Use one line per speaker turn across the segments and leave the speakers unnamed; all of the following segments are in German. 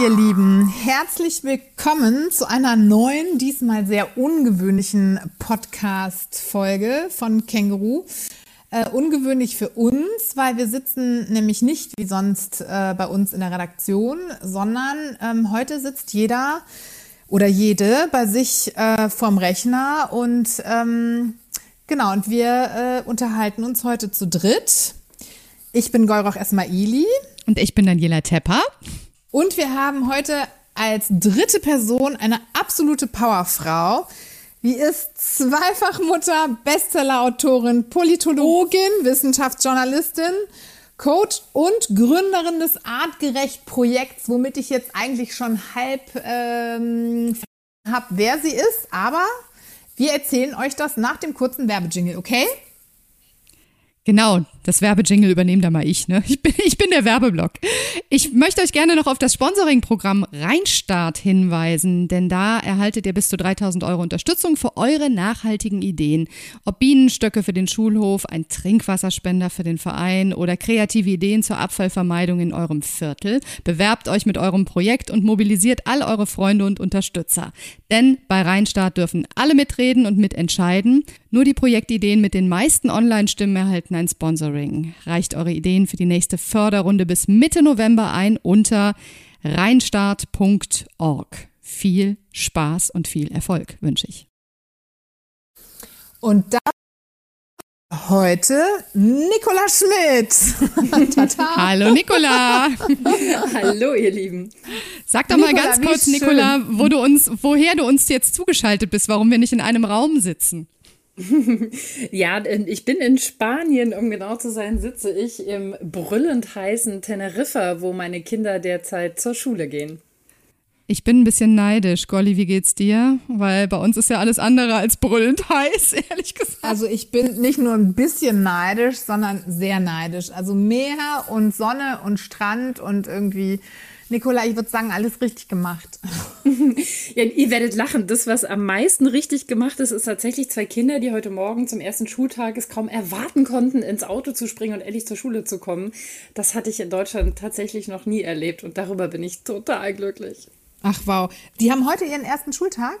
Ihr Lieben, herzlich willkommen zu einer neuen, diesmal sehr ungewöhnlichen Podcast-Folge von Känguru. Äh, ungewöhnlich für uns, weil wir sitzen nämlich nicht wie sonst äh, bei uns in der Redaktion, sondern ähm, heute sitzt jeder oder jede bei sich äh, vorm Rechner und ähm, genau, und wir äh, unterhalten uns heute zu dritt. Ich bin Golroch Esmaili.
Und ich bin Daniela Tepper.
Und wir haben heute als dritte Person eine absolute Powerfrau. Die ist Zweifachmutter, Bestsellerautorin, Politologin, Wissenschaftsjournalistin, Coach und Gründerin des Artgerecht-Projekts, womit ich jetzt eigentlich schon halb ähm, habe, wer sie ist. Aber wir erzählen euch das nach dem kurzen Werbejingle, okay?
Genau, das Werbejingle übernehme da mal ich, ne? Ich bin, ich bin der Werbeblock. Ich möchte euch gerne noch auf das Sponsoring-Programm Rheinstart hinweisen, denn da erhaltet ihr bis zu 3000 Euro Unterstützung für eure nachhaltigen Ideen. Ob Bienenstöcke für den Schulhof, ein Trinkwasserspender für den Verein oder kreative Ideen zur Abfallvermeidung in eurem Viertel. Bewerbt euch mit eurem Projekt und mobilisiert all eure Freunde und Unterstützer. Denn bei Rheinstart dürfen alle mitreden und mitentscheiden. Nur die Projektideen mit den meisten Online-Stimmen erhalten ein Sponsoring. Reicht eure Ideen für die nächste Förderrunde bis Mitte November ein unter reinstart.org. Viel Spaß und viel Erfolg wünsche ich.
Und da heute Nicola Schmidt.
Hallo Nicola.
Hallo ihr Lieben.
Sag doch Nicola, mal ganz kurz, Nicola, wo du uns, woher du uns jetzt zugeschaltet bist, warum wir nicht in einem Raum sitzen.
Ja, ich bin in Spanien, um genau zu sein, sitze ich im brüllend heißen Teneriffa, wo meine Kinder derzeit zur Schule gehen.
Ich bin ein bisschen neidisch. Golli, wie geht's dir? Weil bei uns ist ja alles andere als brüllend heiß, ehrlich gesagt.
Also ich bin nicht nur ein bisschen neidisch, sondern sehr neidisch. Also Meer und Sonne und Strand und irgendwie Nicola, ich würde sagen, alles richtig gemacht.
ja, ihr werdet lachen. Das, was am meisten richtig gemacht ist, ist tatsächlich zwei Kinder, die heute Morgen zum ersten Schultag es kaum erwarten konnten, ins Auto zu springen und endlich zur Schule zu kommen. Das hatte ich in Deutschland tatsächlich noch nie erlebt und darüber bin ich total glücklich.
Ach wow. Die haben heute ihren ersten Schultag?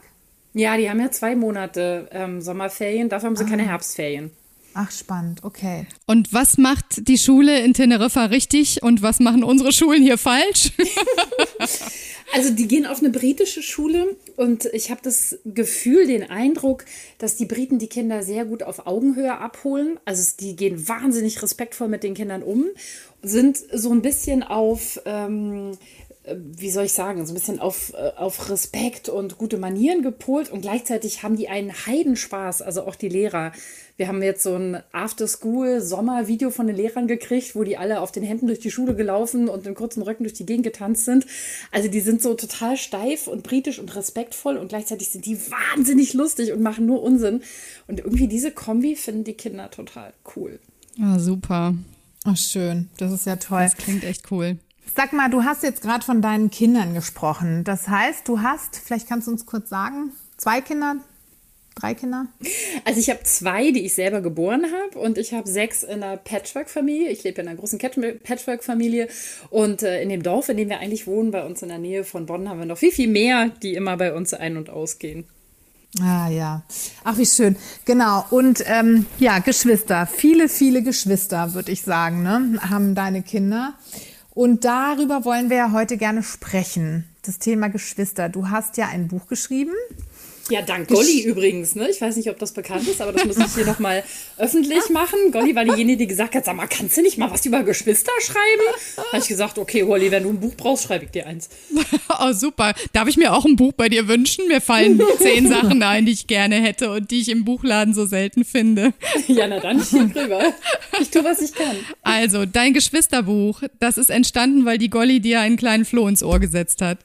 Ja, die haben ja zwei Monate ähm, Sommerferien, dafür haben sie ah. keine Herbstferien.
Ach, spannend, okay.
Und was macht die Schule in Teneriffa richtig und was machen unsere Schulen hier falsch?
also die gehen auf eine britische Schule und ich habe das Gefühl, den Eindruck, dass die Briten die Kinder sehr gut auf Augenhöhe abholen. Also die gehen wahnsinnig respektvoll mit den Kindern um, sind so ein bisschen auf... Ähm, äh, wie soll ich sagen, so ein bisschen auf, äh, auf Respekt und gute Manieren gepolt und gleichzeitig haben die einen Heidenspaß, also auch die Lehrer. Wir haben jetzt so ein After-School-Sommer-Video von den Lehrern gekriegt, wo die alle auf den Händen durch die Schule gelaufen und in kurzen Röcken durch die Gegend getanzt sind. Also die sind so total steif und britisch und respektvoll und gleichzeitig sind die wahnsinnig lustig und machen nur Unsinn. Und irgendwie diese Kombi finden die Kinder total cool.
Ah, super.
Ach, schön. Das ist ja toll.
Das klingt echt cool.
Sag mal, du hast jetzt gerade von deinen Kindern gesprochen. Das heißt, du hast, vielleicht kannst du uns kurz sagen, zwei Kinder, drei Kinder?
Also ich habe zwei, die ich selber geboren habe und ich habe sechs in einer Patchwork-Familie. Ich lebe in einer großen Patchwork-Familie und äh, in dem Dorf, in dem wir eigentlich wohnen, bei uns in der Nähe von Bonn, haben wir noch viel, viel mehr, die immer bei uns ein- und ausgehen.
Ah ja, ach wie schön. Genau. Und ähm, ja, Geschwister, viele, viele Geschwister, würde ich sagen, ne, haben deine Kinder. Und darüber wollen wir ja heute gerne sprechen. Das Thema Geschwister. Du hast ja ein Buch geschrieben.
Ja, dank Golli übrigens. Ne? Ich weiß nicht, ob das bekannt ist, aber das muss ich hier nochmal öffentlich machen. Golli war diejenige, die gesagt hat, sag mal, kannst du nicht mal was über Geschwister schreiben? Habe ich gesagt, okay, Golli, wenn du ein Buch brauchst, schreibe ich dir eins.
Oh, super. Darf ich mir auch ein Buch bei dir wünschen? Mir fallen zehn Sachen ein, die ich gerne hätte und die ich im Buchladen so selten finde.
Ja, na dann hier drüber. Ich tue, was ich kann.
Also, dein Geschwisterbuch, das ist entstanden, weil die Golli dir einen kleinen Floh ins Ohr gesetzt hat.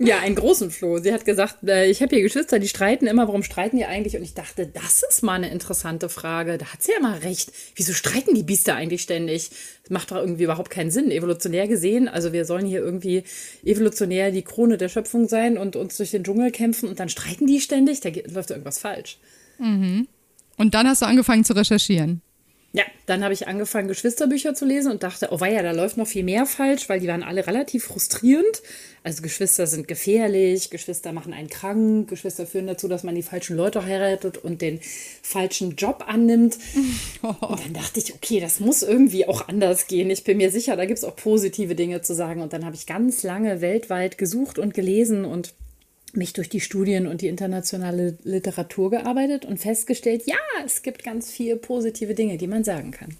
Ja, einen großen Floh. Sie hat gesagt, äh, ich habe hier Geschwister, die streiten immer. Warum streiten die eigentlich? Und ich dachte, das ist mal eine interessante Frage. Da hat sie ja mal recht. Wieso streiten die Biester eigentlich ständig? Das macht doch irgendwie überhaupt keinen Sinn. Evolutionär gesehen, also wir sollen hier irgendwie evolutionär die Krone der Schöpfung sein und uns durch den Dschungel kämpfen und dann streiten die ständig. Da läuft irgendwas falsch.
Mhm. Und dann hast du angefangen zu recherchieren.
Ja, dann habe ich angefangen, Geschwisterbücher zu lesen und dachte, oh weia, da läuft noch viel mehr falsch, weil die waren alle relativ frustrierend. Also Geschwister sind gefährlich, Geschwister machen einen krank, Geschwister führen dazu, dass man die falschen Leute heiratet und den falschen Job annimmt. Und dann dachte ich, okay, das muss irgendwie auch anders gehen. Ich bin mir sicher, da gibt es auch positive Dinge zu sagen. Und dann habe ich ganz lange weltweit gesucht und gelesen und mich durch die Studien und die internationale Literatur gearbeitet und festgestellt, ja, es gibt ganz viele positive Dinge, die man sagen kann.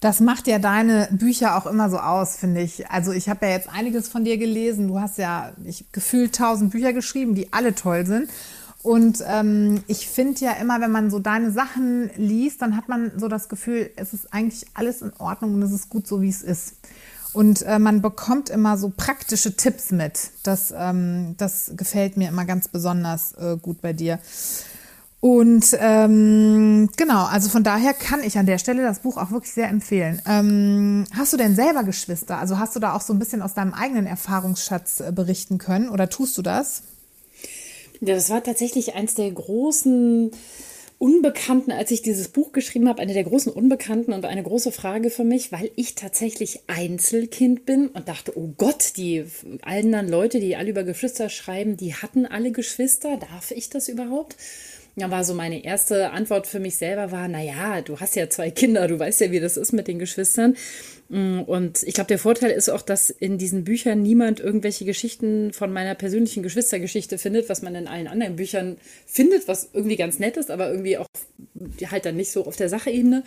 Das macht ja deine Bücher auch immer so aus, finde ich. Also ich habe ja jetzt einiges von dir gelesen. Du hast ja ich, gefühlt tausend Bücher geschrieben, die alle toll sind. Und ähm, ich finde ja immer, wenn man so deine Sachen liest, dann hat man so das Gefühl, es ist eigentlich alles in Ordnung und es ist gut so, wie es ist. Und äh, man bekommt immer so praktische Tipps mit. Das, ähm, das gefällt mir immer ganz besonders äh, gut bei dir. Und ähm, genau, also von daher kann ich an der Stelle das Buch auch wirklich sehr empfehlen. Ähm, hast du denn selber Geschwister? Also hast du da auch so ein bisschen aus deinem eigenen Erfahrungsschatz äh, berichten können oder tust du das?
Ja, das war tatsächlich eins der großen Unbekannten, als ich dieses Buch geschrieben habe, eine der großen Unbekannten und eine große Frage für mich, weil ich tatsächlich Einzelkind bin und dachte, oh Gott, die anderen Leute, die alle über Geschwister schreiben, die hatten alle Geschwister, darf ich das überhaupt? Ja, war so meine erste Antwort für mich selber war, naja, du hast ja zwei Kinder, du weißt ja, wie das ist mit den Geschwistern. Mm, und ich glaube, der Vorteil ist auch, dass in diesen Büchern niemand irgendwelche Geschichten von meiner persönlichen Geschwistergeschichte findet, was man in allen anderen Büchern findet, was irgendwie ganz nett ist, aber irgendwie auch halt dann nicht so auf der Sachebene.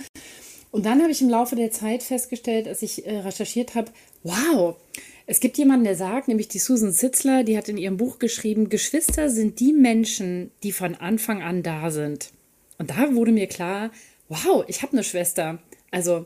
Und dann habe ich im Laufe der Zeit festgestellt, als ich äh, recherchiert habe, wow, es gibt jemanden, der sagt, nämlich die Susan Sitzler, die hat in ihrem Buch geschrieben, Geschwister sind die Menschen, die von Anfang an da sind. Und da wurde mir klar, wow, ich habe eine Schwester. Also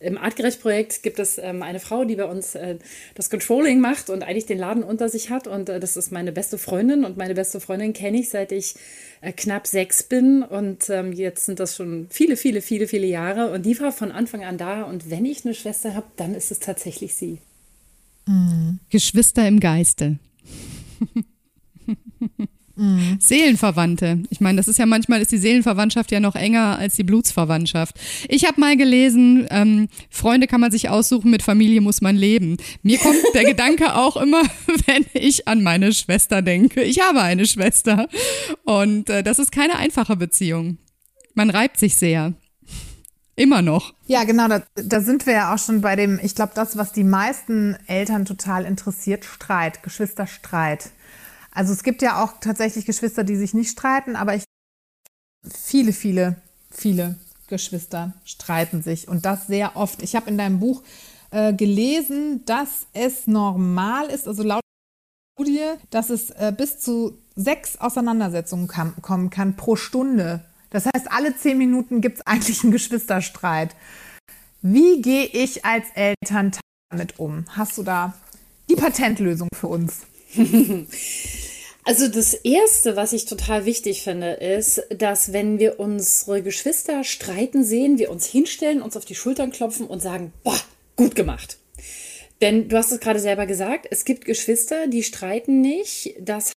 im Artgerecht-Projekt gibt es ähm, eine Frau, die bei uns äh, das Controlling macht und eigentlich den Laden unter sich hat. Und äh, das ist meine beste Freundin. Und meine beste Freundin kenne ich, seit ich äh, knapp sechs bin. Und ähm, jetzt sind das schon viele, viele, viele, viele Jahre. Und die war von Anfang an da. Und wenn ich eine Schwester habe, dann ist es tatsächlich sie.
Mhm. Geschwister im Geiste. Mhm. Seelenverwandte. Ich meine, das ist ja manchmal ist die Seelenverwandtschaft ja noch enger als die Blutsverwandtschaft. Ich habe mal gelesen, ähm, Freunde kann man sich aussuchen, mit Familie muss man leben. Mir kommt der Gedanke auch immer, wenn ich an meine Schwester denke. Ich habe eine Schwester und äh, das ist keine einfache Beziehung. Man reibt sich sehr. Immer noch.
Ja, genau, da, da sind wir ja auch schon bei dem, ich glaube, das, was die meisten Eltern total interessiert, Streit, Geschwisterstreit. Also es gibt ja auch tatsächlich Geschwister, die sich nicht streiten, aber ich, viele, viele, viele Geschwister streiten sich und das sehr oft. Ich habe in deinem Buch äh, gelesen, dass es normal ist, also laut Studie, dass es äh, bis zu sechs Auseinandersetzungen kam, kommen kann pro Stunde das heißt, alle zehn Minuten gibt es eigentlich einen Geschwisterstreit. Wie gehe ich als Eltern damit um? Hast du da die Patentlösung für uns?
Also das Erste, was ich total wichtig finde, ist, dass wenn wir unsere Geschwister streiten sehen, wir uns hinstellen, uns auf die Schultern klopfen und sagen, boah, gut gemacht. Denn du hast es gerade selber gesagt, es gibt Geschwister, die streiten nicht. Das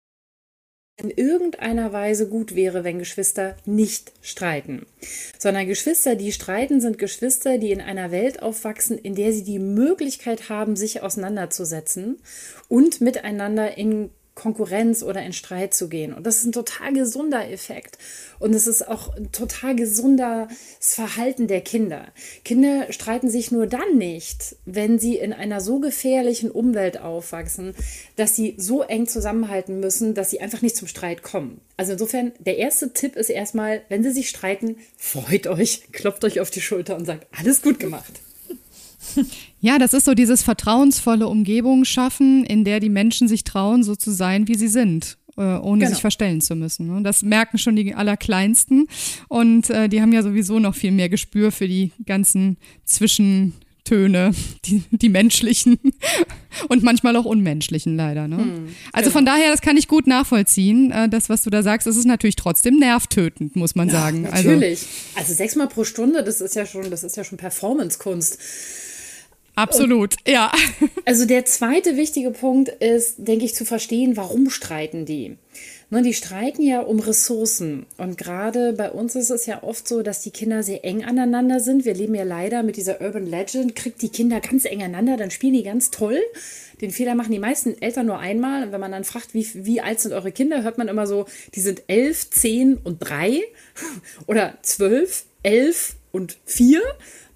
in irgendeiner Weise gut wäre, wenn Geschwister nicht streiten. Sondern Geschwister, die streiten, sind Geschwister, die in einer Welt aufwachsen, in der sie die Möglichkeit haben, sich auseinanderzusetzen und miteinander in Konkurrenz oder in Streit zu gehen. Und das ist ein total gesunder Effekt. Und es ist auch ein total gesundes Verhalten der Kinder. Kinder streiten sich nur dann nicht, wenn sie in einer so gefährlichen Umwelt aufwachsen, dass sie so eng zusammenhalten müssen, dass sie einfach nicht zum Streit kommen. Also insofern, der erste Tipp ist erstmal, wenn sie sich streiten, freut euch, klopft euch auf die Schulter und sagt, alles gut gemacht.
Ja, das ist so dieses vertrauensvolle Umgebung schaffen, in der die Menschen sich trauen, so zu sein, wie sie sind äh, ohne genau. sich verstellen zu müssen. Und ne? das merken schon die Allerkleinsten. Und äh, die haben ja sowieso noch viel mehr Gespür für die ganzen Zwischentöne, die, die menschlichen und manchmal auch unmenschlichen leider. Ne? Hm, also genau. von daher, das kann ich gut nachvollziehen. Äh, das, was du da sagst, das ist natürlich trotzdem nervtötend, muss man ja, sagen.
Also natürlich. Also, also sechsmal pro Stunde, das ist ja schon, das ist ja schon Performance-Kunst.
Absolut, ja.
Also der zweite wichtige Punkt ist, denke ich, zu verstehen, warum streiten die. Ne, die streiten ja um Ressourcen. Und gerade bei uns ist es ja oft so, dass die Kinder sehr eng aneinander sind. Wir leben ja leider mit dieser Urban Legend, kriegt die Kinder ganz eng aneinander, dann spielen die ganz toll. Den Fehler machen die meisten Eltern nur einmal. Und wenn man dann fragt, wie, wie alt sind eure Kinder, hört man immer so, die sind elf, zehn und drei oder zwölf, elf und vier.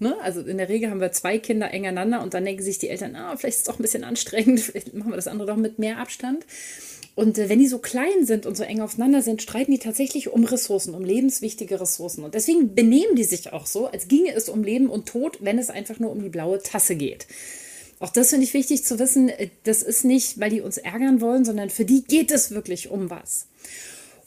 Ne? Also in der Regel haben wir zwei Kinder eng aneinander und dann denken sich die Eltern, ah, vielleicht ist es doch ein bisschen anstrengend, vielleicht machen wir das andere doch mit mehr Abstand. Und äh, wenn die so klein sind und so eng aufeinander sind, streiten die tatsächlich um Ressourcen, um lebenswichtige Ressourcen. Und deswegen benehmen die sich auch so, als ginge es um Leben und Tod, wenn es einfach nur um die blaue Tasse geht. Auch das finde ich wichtig zu wissen. Äh, das ist nicht, weil die uns ärgern wollen, sondern für die geht es wirklich um was.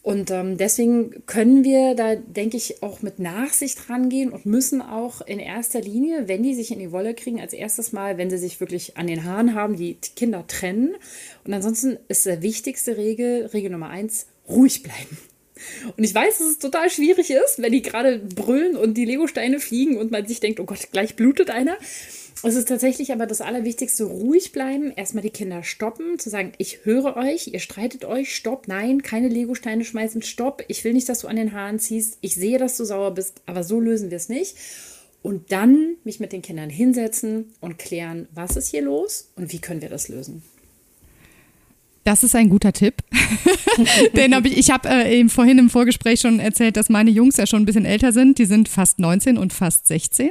Und ähm, deswegen können wir da, denke ich, auch mit Nachsicht rangehen und müssen auch in erster Linie, wenn die sich in die Wolle kriegen, als erstes Mal, wenn sie sich wirklich an den Haaren haben, die Kinder trennen. Und ansonsten ist der wichtigste Regel, Regel Nummer eins, ruhig bleiben. Und ich weiß, dass es total schwierig ist, wenn die gerade brüllen und die Legosteine fliegen und man sich denkt, oh Gott, gleich blutet einer. Es ist tatsächlich aber das Allerwichtigste, ruhig bleiben, erstmal die Kinder stoppen, zu sagen, ich höre euch, ihr streitet euch, stopp, nein, keine Legosteine schmeißen, stopp, ich will nicht, dass du an den Haaren ziehst, ich sehe, dass du sauer bist, aber so lösen wir es nicht. Und dann mich mit den Kindern hinsetzen und klären, was ist hier los und wie können wir das lösen.
Das ist ein guter Tipp. Den hab ich ich habe äh, eben vorhin im Vorgespräch schon erzählt, dass meine Jungs ja schon ein bisschen älter sind. Die sind fast 19 und fast 16.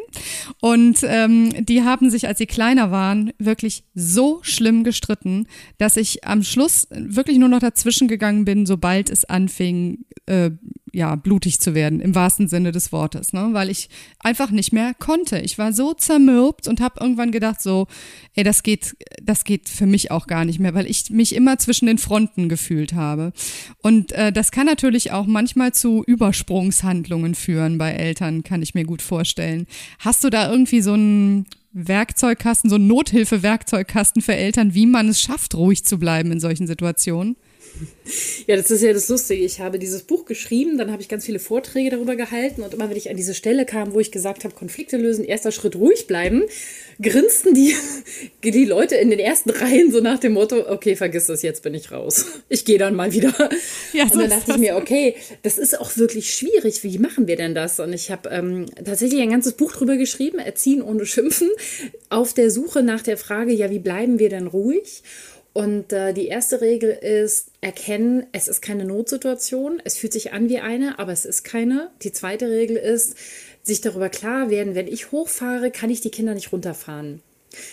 Und ähm, die haben sich, als sie kleiner waren, wirklich so schlimm gestritten, dass ich am Schluss wirklich nur noch dazwischen gegangen bin, sobald es anfing, äh, ja, blutig zu werden, im wahrsten Sinne des Wortes, ne? weil ich einfach nicht mehr konnte. Ich war so zermürbt und habe irgendwann gedacht, so, ey, das geht, das geht für mich auch gar nicht mehr, weil ich mich immer zwischen den Fronten gefühlt habe. Und äh, das kann natürlich auch manchmal zu Übersprungshandlungen führen bei Eltern, kann ich mir gut vorstellen. Hast du da irgendwie so einen Werkzeugkasten, so einen Nothilfe-Werkzeugkasten für Eltern, wie man es schafft, ruhig zu bleiben in solchen Situationen?
Ja, das ist ja das Lustige. Ich habe dieses Buch geschrieben, dann habe ich ganz viele Vorträge darüber gehalten und immer wenn ich an diese Stelle kam, wo ich gesagt habe, Konflikte lösen, erster Schritt ruhig bleiben, grinsten die, die Leute in den ersten Reihen so nach dem Motto, okay, vergiss das, jetzt bin ich raus. Ich gehe dann mal wieder. Ja, so und dann dachte ich mir, okay, das ist auch wirklich schwierig. Wie machen wir denn das? Und ich habe ähm, tatsächlich ein ganzes Buch drüber geschrieben, Erziehen ohne Schimpfen, auf der Suche nach der Frage, ja, wie bleiben wir denn ruhig? Und äh, die erste Regel ist erkennen, es ist keine Notsituation, es fühlt sich an wie eine, aber es ist keine. Die zweite Regel ist, sich darüber klar werden, wenn ich hochfahre, kann ich die Kinder nicht runterfahren.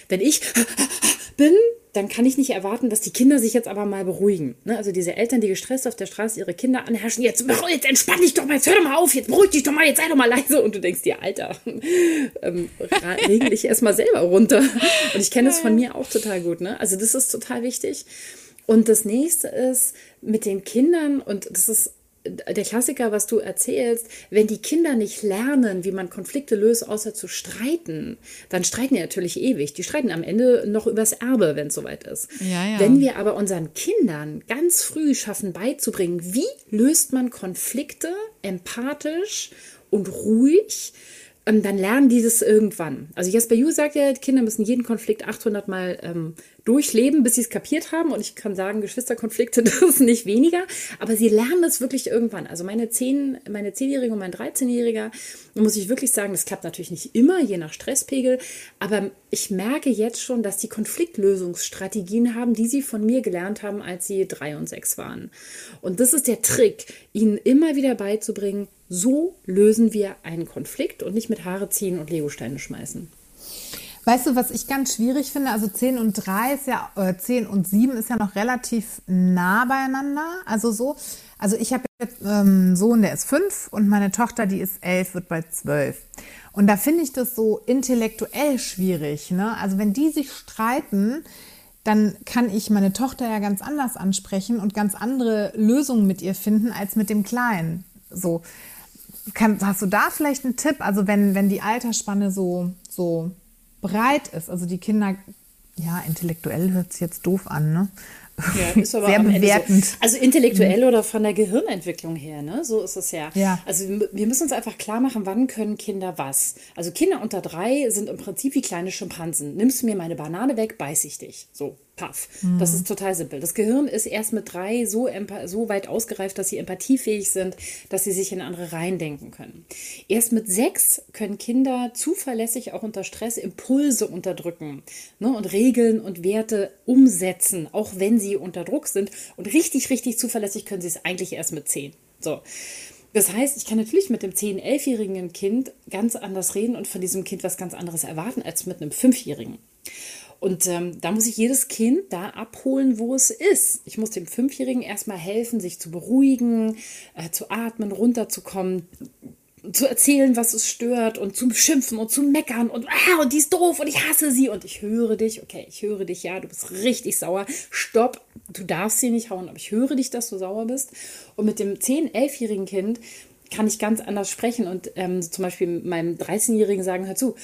Wenn ich bin, dann kann ich nicht erwarten, dass die Kinder sich jetzt aber mal beruhigen. Ne? Also diese Eltern, die gestresst auf der Straße ihre Kinder anherrschen, jetzt, jetzt entspann dich doch mal, jetzt hör doch mal auf, jetzt beruhig dich doch mal, jetzt sei doch mal leise. Und du denkst dir, Alter, ähm, regel dich erstmal selber runter. Und ich kenne das von mir auch total gut. Ne? Also das ist total wichtig. Und das nächste ist mit den Kindern, und das ist der Klassiker, was du erzählst, wenn die Kinder nicht lernen, wie man Konflikte löst, außer zu streiten, dann streiten die natürlich ewig. Die streiten am Ende noch übers Erbe, wenn es soweit ist. Ja, ja. Wenn wir aber unseren Kindern ganz früh schaffen beizubringen, wie löst man Konflikte empathisch und ruhig, ähm, dann lernen die das irgendwann. Also Jesper Ju sagt ja, Kinder müssen jeden Konflikt 800 Mal ähm, durchleben, bis sie es kapiert haben. Und ich kann sagen, Geschwisterkonflikte, ist nicht weniger. Aber sie lernen es wirklich irgendwann. Also meine zehn, meine zehnjährige und mein 13-jähriger, muss ich wirklich sagen, das klappt natürlich nicht immer, je nach Stresspegel. Aber ich merke jetzt schon, dass die Konfliktlösungsstrategien haben, die sie von mir gelernt haben, als sie drei und sechs waren. Und das ist der Trick, ihnen immer wieder beizubringen, so lösen wir einen Konflikt und nicht mit Haare ziehen und Legosteine schmeißen.
Weißt du, was ich ganz schwierig finde? Also 10 und 3 ist ja, äh, 10 und 7 ist ja noch relativ nah beieinander. Also so, also ich habe jetzt ähm, einen Sohn, der ist 5 und meine Tochter, die ist 11, wird bald 12. Und da finde ich das so intellektuell schwierig. Ne? Also wenn die sich streiten, dann kann ich meine Tochter ja ganz anders ansprechen und ganz andere Lösungen mit ihr finden als mit dem Kleinen. So. Kann, hast du da vielleicht einen Tipp? Also wenn, wenn die Altersspanne so, so breit ist, also die Kinder, ja, intellektuell hört sich jetzt doof an, ne?
Ja, ist aber
Sehr bewertend.
So. Also intellektuell mhm. oder von der Gehirnentwicklung her, ne? So ist es ja.
ja.
Also wir müssen uns einfach klar machen, wann können Kinder was. Also Kinder unter drei sind im Prinzip wie kleine Schimpansen. Nimmst du mir meine Banane weg, beiß ich dich. So. Paff. Mhm. Das ist total simpel. Das Gehirn ist erst mit drei so, so weit ausgereift, dass sie empathiefähig sind, dass sie sich in andere reindenken können. Erst mit sechs können Kinder zuverlässig auch unter Stress Impulse unterdrücken ne, und Regeln und Werte umsetzen, auch wenn sie unter Druck sind. Und richtig, richtig zuverlässig können sie es eigentlich erst mit zehn. So. Das heißt, ich kann natürlich mit dem 10-, 11-jährigen Kind ganz anders reden und von diesem Kind was ganz anderes erwarten als mit einem Fünfjährigen. Und ähm, da muss ich jedes Kind da abholen, wo es ist. Ich muss dem Fünfjährigen erstmal helfen, sich zu beruhigen, äh, zu atmen, runterzukommen, zu erzählen, was es stört und zu beschimpfen und zu meckern und ah, und die ist doof und ich hasse sie und ich höre dich. Okay, ich höre dich, ja, du bist richtig sauer. Stopp, du darfst sie nicht hauen, aber ich höre dich, dass du sauer bist. Und mit dem 10-, 11-jährigen Kind kann ich ganz anders sprechen und ähm, zum Beispiel meinem 13-Jährigen sagen, hör zu,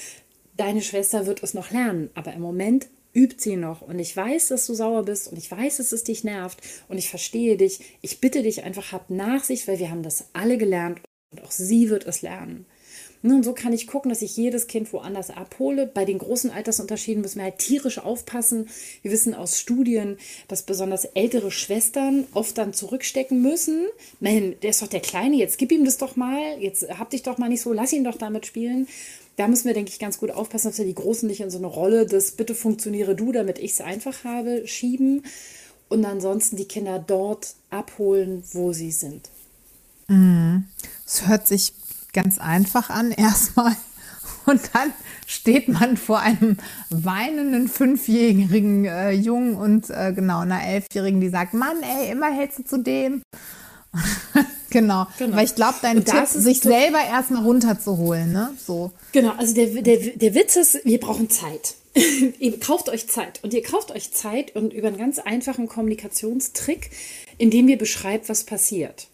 deine Schwester wird es noch lernen, aber im Moment übt sie noch und ich weiß, dass du sauer bist und ich weiß, dass es dich nervt und ich verstehe dich. Ich bitte dich einfach, hab Nachsicht, weil wir haben das alle gelernt und auch sie wird es lernen. Nun, so kann ich gucken, dass ich jedes Kind woanders abhole. Bei den großen Altersunterschieden müssen wir halt tierisch aufpassen. Wir wissen aus Studien, dass besonders ältere Schwestern oft dann zurückstecken müssen. Man, der ist doch der Kleine, jetzt gib ihm das doch mal, jetzt hab dich doch mal nicht so, lass ihn doch damit spielen da müssen wir, denke ich, ganz gut aufpassen, dass wir die Großen nicht in so eine Rolle des Bitte funktioniere du, damit ich es einfach habe, schieben und ansonsten die Kinder dort abholen, wo sie sind.
Mhm. Es hört sich ganz einfach an erstmal. Und dann steht man vor einem weinenden fünfjährigen äh, Jungen und äh, genau einer elfjährigen, die sagt, Mann, ey, immer hältst du zu dem. Genau. genau. Weil ich glaube, dein Tipp, sich so selber erstmal runterzuholen, ne? So.
Genau, also der, der, der Witz ist, wir brauchen Zeit. ihr kauft euch Zeit und ihr kauft euch Zeit und über einen ganz einfachen Kommunikationstrick, indem ihr beschreibt, was passiert.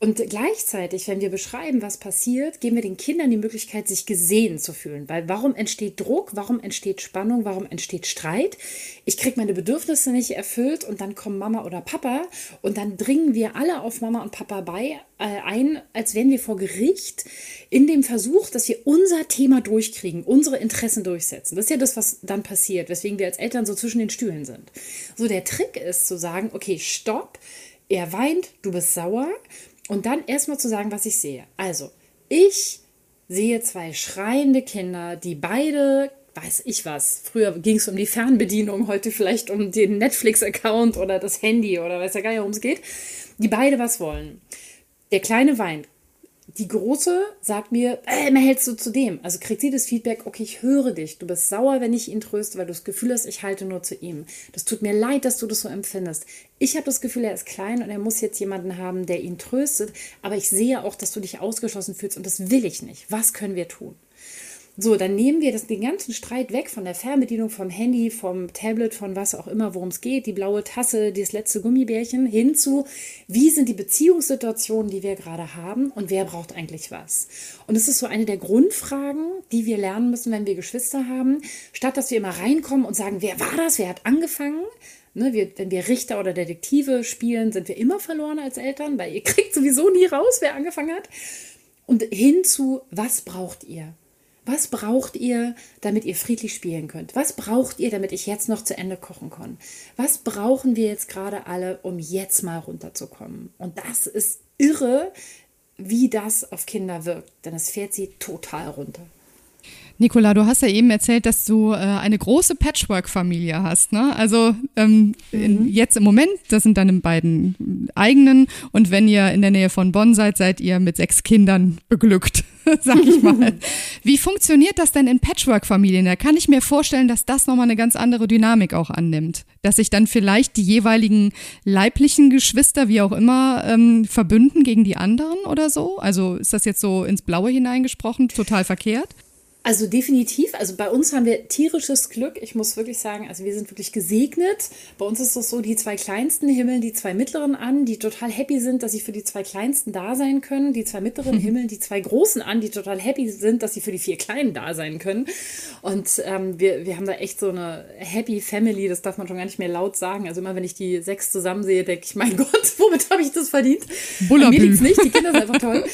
Und gleichzeitig, wenn wir beschreiben, was passiert, geben wir den Kindern die Möglichkeit, sich gesehen zu fühlen. Weil warum entsteht Druck? Warum entsteht Spannung? Warum entsteht Streit? Ich kriege meine Bedürfnisse nicht erfüllt und dann kommen Mama oder Papa und dann dringen wir alle auf Mama und Papa bei, äh, ein, als wären wir vor Gericht in dem Versuch, dass wir unser Thema durchkriegen, unsere Interessen durchsetzen. Das ist ja das, was dann passiert, weswegen wir als Eltern so zwischen den Stühlen sind. So, der Trick ist zu sagen, okay, stopp. Er weint, du bist sauer, und dann erstmal zu sagen, was ich sehe. Also, ich sehe zwei schreiende Kinder, die beide, weiß ich was, früher ging es um die Fernbedienung, heute vielleicht um den Netflix-Account oder das Handy oder weiß ja gar nicht, worum es geht, die beide was wollen. Der Kleine weint die Große sagt mir, äh, immer hältst du zu dem. Also kriegt sie das Feedback, okay, ich höre dich. Du bist sauer, wenn ich ihn tröste, weil du das Gefühl hast, ich halte nur zu ihm. Das tut mir leid, dass du das so empfindest. Ich habe das Gefühl, er ist klein und er muss jetzt jemanden haben, der ihn tröstet. Aber ich sehe auch, dass du dich ausgeschlossen fühlst und das will ich nicht. Was können wir tun? So, dann nehmen wir das, den ganzen Streit weg von der Fernbedienung, vom Handy, vom Tablet, von was auch immer, worum es geht, die blaue Tasse, das letzte Gummibärchen, hinzu, wie sind die Beziehungssituationen, die wir gerade haben und wer braucht eigentlich was? Und es ist so eine der Grundfragen, die wir lernen müssen, wenn wir Geschwister haben, statt dass wir immer reinkommen und sagen, wer war das, wer hat angefangen? Ne, wir, wenn wir Richter oder Detektive spielen, sind wir immer verloren als Eltern, weil ihr kriegt sowieso nie raus, wer angefangen hat. Und hinzu, was braucht ihr? Was braucht ihr, damit ihr friedlich spielen könnt? Was braucht ihr, damit ich jetzt noch zu Ende kochen kann? Was brauchen wir jetzt gerade alle, um jetzt mal runterzukommen? Und das ist irre, wie das auf Kinder wirkt, denn es fährt sie total runter.
Nicola, du hast ja eben erzählt, dass du äh, eine große Patchwork-Familie hast. Ne? Also ähm, mhm. in, jetzt im Moment, das sind deine beiden eigenen. Und wenn ihr in der Nähe von Bonn seid, seid ihr mit sechs Kindern beglückt, sag ich mal. Wie funktioniert das denn in Patchwork-Familien? Da kann ich mir vorstellen, dass das nochmal eine ganz andere Dynamik auch annimmt. Dass sich dann vielleicht die jeweiligen leiblichen Geschwister, wie auch immer, ähm, verbünden gegen die anderen oder so? Also ist das jetzt so ins Blaue hineingesprochen, total verkehrt?
Also definitiv. Also bei uns haben wir tierisches Glück. Ich muss wirklich sagen, also wir sind wirklich gesegnet. Bei uns ist es so, die zwei Kleinsten himmeln die zwei Mittleren an, die total happy sind, dass sie für die zwei Kleinsten da sein können. Die zwei Mittleren himmeln die zwei Großen an, die total happy sind, dass sie für die vier Kleinen da sein können. Und ähm, wir, wir haben da echt so eine happy Family. Das darf man schon gar nicht mehr laut sagen. Also immer, wenn ich die sechs zusammen sehe, denke ich, mein Gott, womit habe ich das verdient? Bullabü. Mir liegt nicht. Die Kinder sind einfach toll.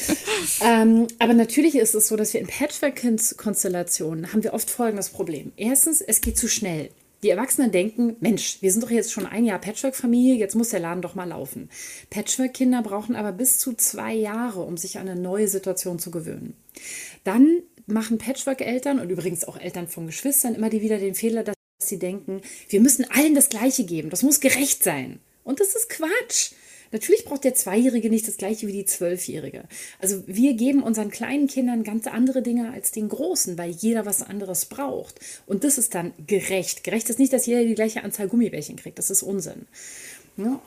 ähm, aber natürlich ist es so, dass wir in Patchwork-Konstellationen Konstellationen haben wir oft folgendes Problem. Erstens, es geht zu schnell. Die Erwachsenen denken, Mensch, wir sind doch jetzt schon ein Jahr Patchwork-Familie, jetzt muss der Laden doch mal laufen. Patchwork-Kinder brauchen aber bis zu zwei Jahre, um sich an eine neue Situation zu gewöhnen. Dann machen Patchwork-Eltern und übrigens auch Eltern von Geschwistern immer wieder den Fehler, dass sie denken, wir müssen allen das Gleiche geben, das muss gerecht sein. Und das ist Quatsch. Natürlich braucht der Zweijährige nicht das gleiche wie die Zwölfjährige. Also wir geben unseren kleinen Kindern ganz andere Dinge als den Großen, weil jeder was anderes braucht. Und das ist dann gerecht. Gerecht ist nicht, dass jeder die gleiche Anzahl Gummibärchen kriegt. Das ist Unsinn.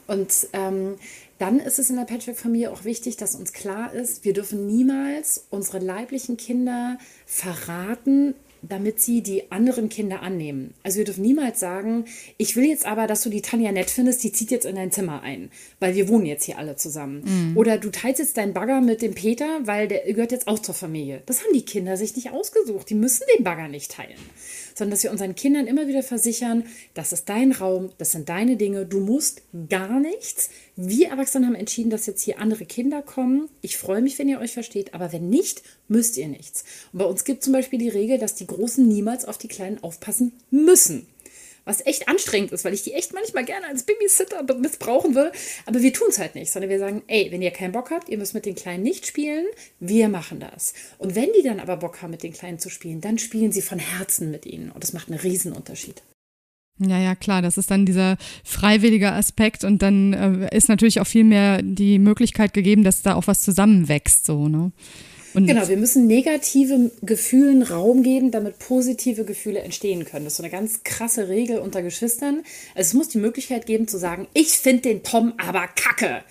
Und ähm, dann ist es in der Patchwork-Familie auch wichtig, dass uns klar ist, wir dürfen niemals unsere leiblichen Kinder verraten, damit sie die anderen Kinder annehmen. Also wir dürfen niemals sagen, ich will jetzt aber, dass du die Tanja nett findest, die zieht jetzt in dein Zimmer ein, weil wir wohnen jetzt hier alle zusammen. Mhm. Oder du teilst jetzt deinen Bagger mit dem Peter, weil der gehört jetzt auch zur Familie. Das haben die Kinder sich nicht ausgesucht. Die müssen den Bagger nicht teilen sondern dass wir unseren Kindern immer wieder versichern, das ist dein Raum, das sind deine Dinge, du musst gar nichts. Wir Erwachsene haben entschieden, dass jetzt hier andere Kinder kommen. Ich freue mich, wenn ihr euch versteht, aber wenn nicht, müsst ihr nichts. Und bei uns gibt zum Beispiel die Regel, dass die Großen niemals auf die Kleinen aufpassen müssen was echt anstrengend ist, weil ich die echt manchmal gerne als Babysitter missbrauchen will. Aber wir tun es halt nicht, sondern wir sagen, ey, wenn ihr keinen Bock habt, ihr müsst mit den Kleinen nicht spielen, wir machen das. Und wenn die dann aber Bock haben, mit den Kleinen zu spielen, dann spielen sie von Herzen mit ihnen. Und das macht einen Riesenunterschied.
Ja, ja, klar, das ist dann dieser freiwillige Aspekt und dann äh, ist natürlich auch viel mehr die Möglichkeit gegeben, dass da auch was zusammenwächst, so, ne?
Und genau, wir müssen negative Gefühlen Raum geben, damit positive Gefühle entstehen können. Das ist so eine ganz krasse Regel unter Geschwistern. Also es muss die Möglichkeit geben zu sagen, ich finde den Tom aber kacke.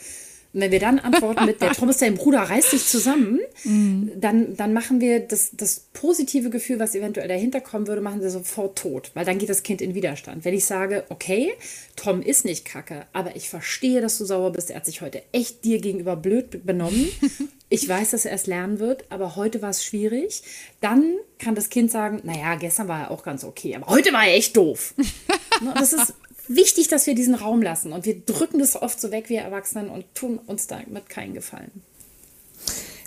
Und wenn wir dann antworten mit, der Tom ist dein Bruder, reiß dich zusammen, mhm. dann, dann machen wir das, das positive Gefühl, was eventuell dahinter kommen würde, machen wir sofort tot, weil dann geht das Kind in Widerstand. Wenn ich sage, okay, Tom ist nicht kacke, aber ich verstehe, dass du sauer bist, er hat sich heute echt dir gegenüber blöd benommen. Ich weiß, dass er es lernen wird, aber heute war es schwierig. Dann kann das Kind sagen, naja, gestern war er auch ganz okay, aber heute war er echt doof. Ne, das ist wichtig, dass wir diesen Raum lassen. Und wir drücken das oft so weg, wir Erwachsenen, und tun uns damit keinen Gefallen.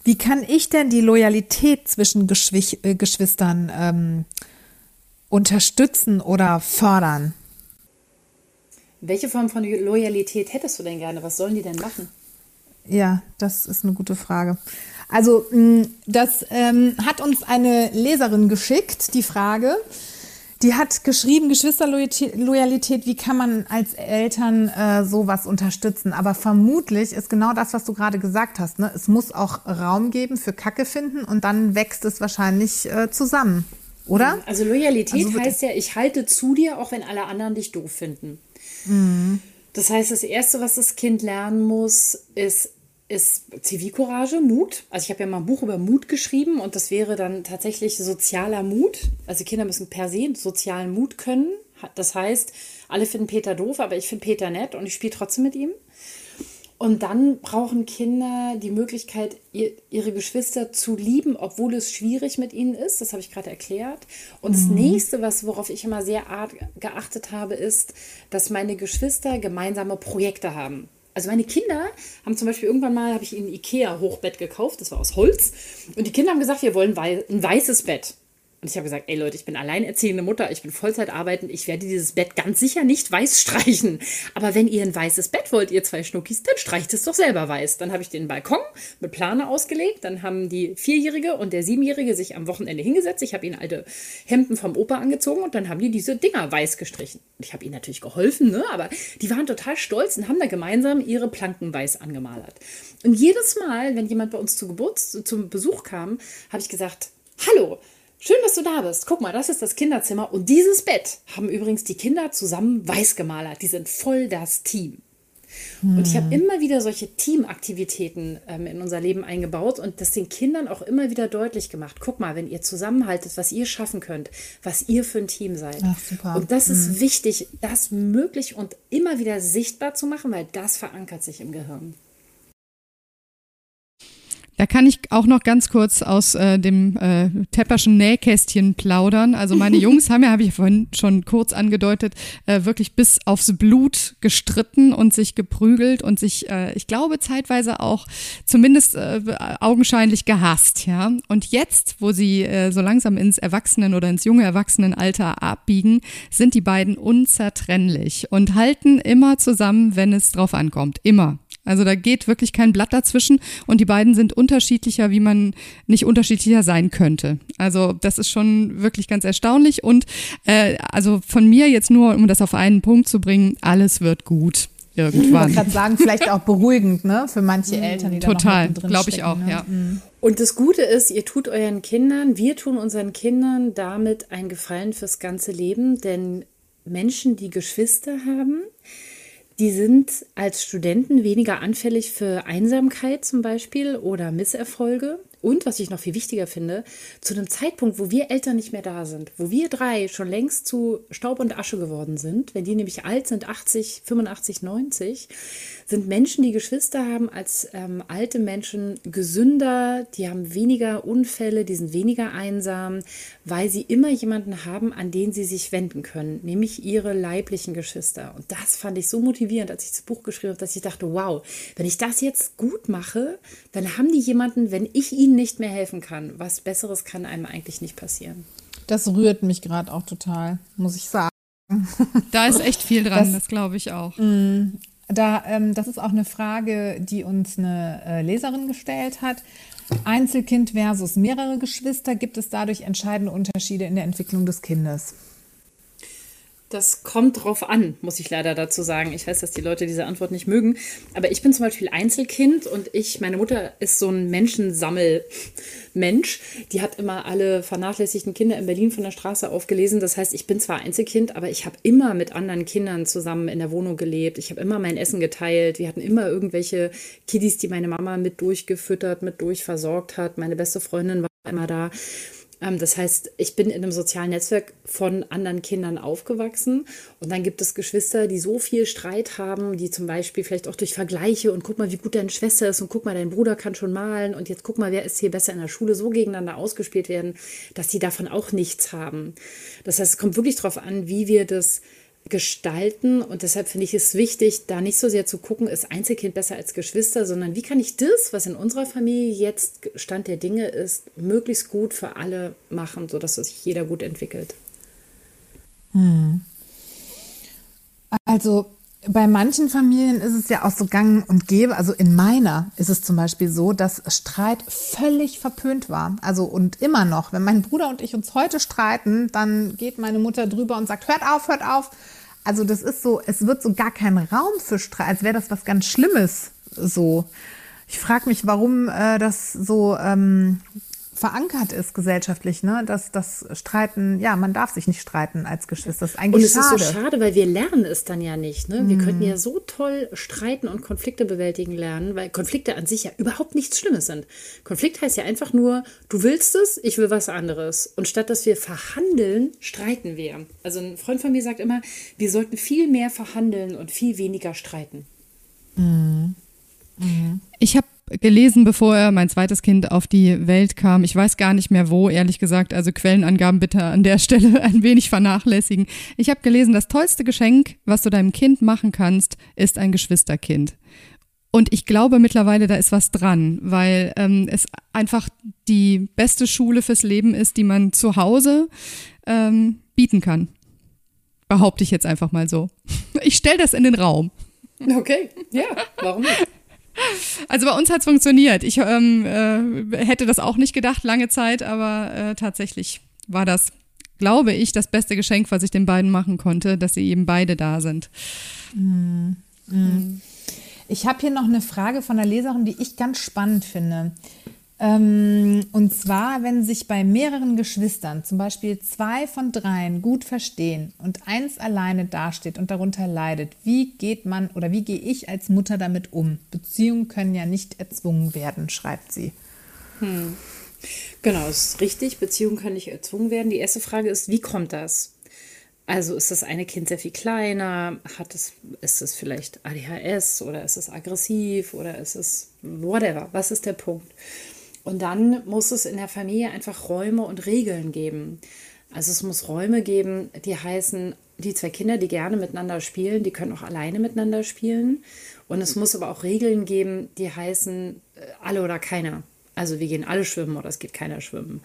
Wie kann ich denn die Loyalität zwischen Geschwich äh, Geschwistern ähm, unterstützen oder fördern?
Welche Form von Loyalität hättest du denn gerne? Was sollen die denn machen?
Ja, das ist eine gute Frage. Also, mm, das ähm, hat uns eine Leserin geschickt, die Frage. Die hat geschrieben, Geschwisterloyalität, wie kann man als Eltern äh, sowas unterstützen? Aber vermutlich ist genau das, was du gerade gesagt hast. Ne? Es muss auch Raum geben für Kacke finden und dann wächst es wahrscheinlich äh, zusammen, oder?
Also Loyalität also heißt ja, ich halte zu dir, auch wenn alle anderen dich doof finden. Mhm. Das heißt, das Erste, was das Kind lernen muss, ist, ist Zivilcourage, Mut. Also ich habe ja mal ein Buch über Mut geschrieben und das wäre dann tatsächlich sozialer Mut. Also Kinder müssen per se sozialen Mut können. Das heißt, alle finden Peter doof, aber ich finde Peter nett und ich spiele trotzdem mit ihm. Und dann brauchen Kinder die Möglichkeit, ihre Geschwister zu lieben, obwohl es schwierig mit ihnen ist. Das habe ich gerade erklärt. Und mhm. das nächste, was, worauf ich immer sehr geachtet habe, ist, dass meine Geschwister gemeinsame Projekte haben. Also meine Kinder haben zum Beispiel irgendwann mal, habe ich ihnen ein Ikea-Hochbett gekauft, das war aus Holz. Und die Kinder haben gesagt, wir wollen ein weißes Bett. Und ich habe gesagt, ey Leute, ich bin alleinerziehende Mutter, ich bin Vollzeit arbeiten, ich werde dieses Bett ganz sicher nicht weiß streichen. Aber wenn ihr ein weißes Bett wollt, ihr zwei Schnuckis, dann streicht es doch selber weiß. Dann habe ich den Balkon mit Plane ausgelegt, dann haben die Vierjährige und der Siebenjährige sich am Wochenende hingesetzt. Ich habe ihnen alte Hemden vom Opa angezogen und dann haben die diese Dinger weiß gestrichen. Ich habe ihnen natürlich geholfen, ne? aber die waren total stolz und haben da gemeinsam ihre Planken weiß angemalert. Und jedes Mal, wenn jemand bei uns zu Geburts zum Besuch kam, habe ich gesagt, hallo, Schön, dass du da bist. Guck mal, das ist das Kinderzimmer. Und dieses Bett haben übrigens die Kinder zusammen weiß gemalert. Die sind voll das Team. Und ich habe immer wieder solche Teamaktivitäten ähm, in unser Leben eingebaut und das den Kindern auch immer wieder deutlich gemacht. Guck mal, wenn ihr zusammenhaltet, was ihr schaffen könnt, was ihr für ein Team seid.
Ach, super.
Und das ist wichtig, das möglich und immer wieder sichtbar zu machen, weil das verankert sich im Gehirn.
Da kann ich auch noch ganz kurz aus äh, dem äh, Tepperschen Nähkästchen plaudern. Also meine Jungs haben ja, habe ich vorhin schon kurz angedeutet, äh, wirklich bis aufs Blut gestritten und sich geprügelt und sich, äh, ich glaube, zeitweise auch zumindest äh, augenscheinlich gehasst. Ja. Und jetzt, wo sie äh, so langsam ins Erwachsenen- oder ins junge Erwachsenenalter abbiegen, sind die beiden unzertrennlich und halten immer zusammen, wenn es drauf ankommt. Immer. Also da geht wirklich kein Blatt dazwischen und die beiden sind unterschiedlicher, wie man nicht unterschiedlicher sein könnte. Also das ist schon wirklich ganz erstaunlich und äh, also von mir jetzt nur, um das auf einen Punkt zu bringen, alles wird gut. Irgendwann. Ich wollte
gerade sagen, vielleicht auch beruhigend, ne, für manche Eltern, die da
Total,
noch drin
glaube ich auch,
ne?
ja.
Und das Gute ist, ihr tut euren Kindern, wir tun unseren Kindern damit einen Gefallen fürs ganze Leben, denn Menschen, die Geschwister haben, die sind als Studenten weniger anfällig für Einsamkeit zum Beispiel oder Misserfolge. Und was ich noch viel wichtiger finde, zu einem Zeitpunkt, wo wir Eltern nicht mehr da sind, wo wir drei schon längst zu Staub und Asche geworden sind, wenn die nämlich alt sind, 80, 85, 90, sind Menschen, die Geschwister haben, als ähm, alte Menschen gesünder, die haben weniger Unfälle, die sind weniger einsam, weil sie immer jemanden haben, an den sie sich wenden können, nämlich ihre leiblichen Geschwister. Und das fand ich so motivierend, als ich das Buch geschrieben habe, dass ich dachte, wow, wenn ich das jetzt gut mache, dann haben die jemanden, wenn ich ihnen nicht mehr helfen kann. Was Besseres kann einem eigentlich nicht passieren.
Das rührt mich gerade auch total, muss ich sagen.
Da ist echt viel dran, das, das glaube ich auch.
Da, ähm, das ist auch eine Frage, die uns eine äh, Leserin gestellt hat. Einzelkind versus mehrere Geschwister, gibt es dadurch entscheidende Unterschiede in der Entwicklung des Kindes?
Das kommt drauf an, muss ich leider dazu sagen. Ich weiß, dass die Leute diese Antwort nicht mögen. Aber ich bin zum Beispiel Einzelkind und ich, meine Mutter ist so ein Menschensammelmensch. Die hat immer alle vernachlässigten Kinder in Berlin von der Straße aufgelesen. Das heißt, ich bin zwar Einzelkind, aber ich habe immer mit anderen Kindern zusammen in der Wohnung gelebt. Ich habe immer mein Essen geteilt. Wir hatten immer irgendwelche Kiddies, die meine Mama mit durchgefüttert, mit durchversorgt hat. Meine beste Freundin war immer da. Ähm, das heißt, ich bin in einem sozialen Netzwerk von anderen Kindern aufgewachsen und dann gibt es Geschwister, die so viel Streit haben, die zum Beispiel vielleicht auch durch Vergleiche und guck mal, wie gut deine Schwester ist und guck mal, dein Bruder kann schon malen und jetzt guck mal, wer ist hier besser in der Schule, so gegeneinander ausgespielt werden, dass die davon auch nichts haben. Das heißt, es kommt wirklich darauf an, wie wir das gestalten. Und deshalb finde ich es wichtig, da nicht so sehr zu gucken, ist Einzelkind besser als Geschwister, sondern wie kann ich das, was in unserer Familie jetzt Stand der Dinge ist, möglichst gut für alle machen, sodass sich jeder gut entwickelt.
Hm. Also bei manchen Familien ist es ja auch so gang und gäbe. Also in meiner ist es zum Beispiel so, dass Streit völlig verpönt war. Also und immer noch. Wenn mein Bruder und ich uns heute streiten, dann geht meine Mutter drüber und sagt, hört auf, hört auf. Also das ist so, es wird so gar kein Raum für Streit, als wäre das was ganz Schlimmes. So. Ich frage mich, warum äh, das so ähm, verankert ist gesellschaftlich, ne? dass das Streiten, ja, man darf sich nicht streiten als Geschwister. Das ist eigentlich
und es
schade.
ist so schade, weil wir lernen es dann ja nicht. Ne? Wir mm. könnten ja so toll streiten und Konflikte bewältigen lernen, weil Konflikte an sich ja überhaupt nichts Schlimmes sind. Konflikt heißt ja einfach nur, du willst es, ich will was anderes. Und statt dass wir verhandeln, streiten wir. Also ein Freund von mir sagt immer, wir sollten viel mehr verhandeln und viel weniger streiten.
Mm.
Ich habe gelesen, bevor er mein zweites Kind auf die Welt kam. Ich weiß gar nicht mehr wo, ehrlich gesagt. Also Quellenangaben bitte an der Stelle ein wenig vernachlässigen. Ich habe gelesen, das tollste Geschenk, was du deinem Kind machen kannst, ist ein Geschwisterkind. Und ich glaube mittlerweile, da ist was dran, weil ähm, es einfach die beste Schule fürs Leben ist, die man zu Hause ähm, bieten kann. Behaupte ich jetzt einfach mal so. Ich stelle das in den Raum.
Okay, ja, warum nicht?
Also bei uns hat es funktioniert. Ich ähm, äh, hätte das auch nicht gedacht, lange Zeit, aber äh, tatsächlich war das, glaube ich, das beste Geschenk, was ich den beiden machen konnte, dass sie eben beide da sind.
Mm, mm. Ich habe hier noch eine Frage von einer Leserin, die ich ganz spannend finde. Ähm, und zwar, wenn sich bei mehreren Geschwistern, zum Beispiel zwei von dreien, gut verstehen und eins alleine dasteht und darunter leidet, wie geht man oder wie gehe ich als Mutter damit um? Beziehungen können ja nicht erzwungen werden, schreibt sie.
Hm. Genau, ist richtig. Beziehungen können nicht erzwungen werden. Die erste Frage ist, wie kommt das? Also ist das eine Kind sehr viel kleiner? Hat es, ist es vielleicht ADHS oder ist es aggressiv oder ist es whatever? Was ist der Punkt? Und dann muss es in der Familie einfach Räume und Regeln geben. Also es muss Räume geben, die heißen, die zwei Kinder, die gerne miteinander spielen, die können auch alleine miteinander spielen. Und es muss aber auch Regeln geben, die heißen, äh, alle oder keiner. Also wir gehen alle schwimmen oder es geht keiner schwimmen.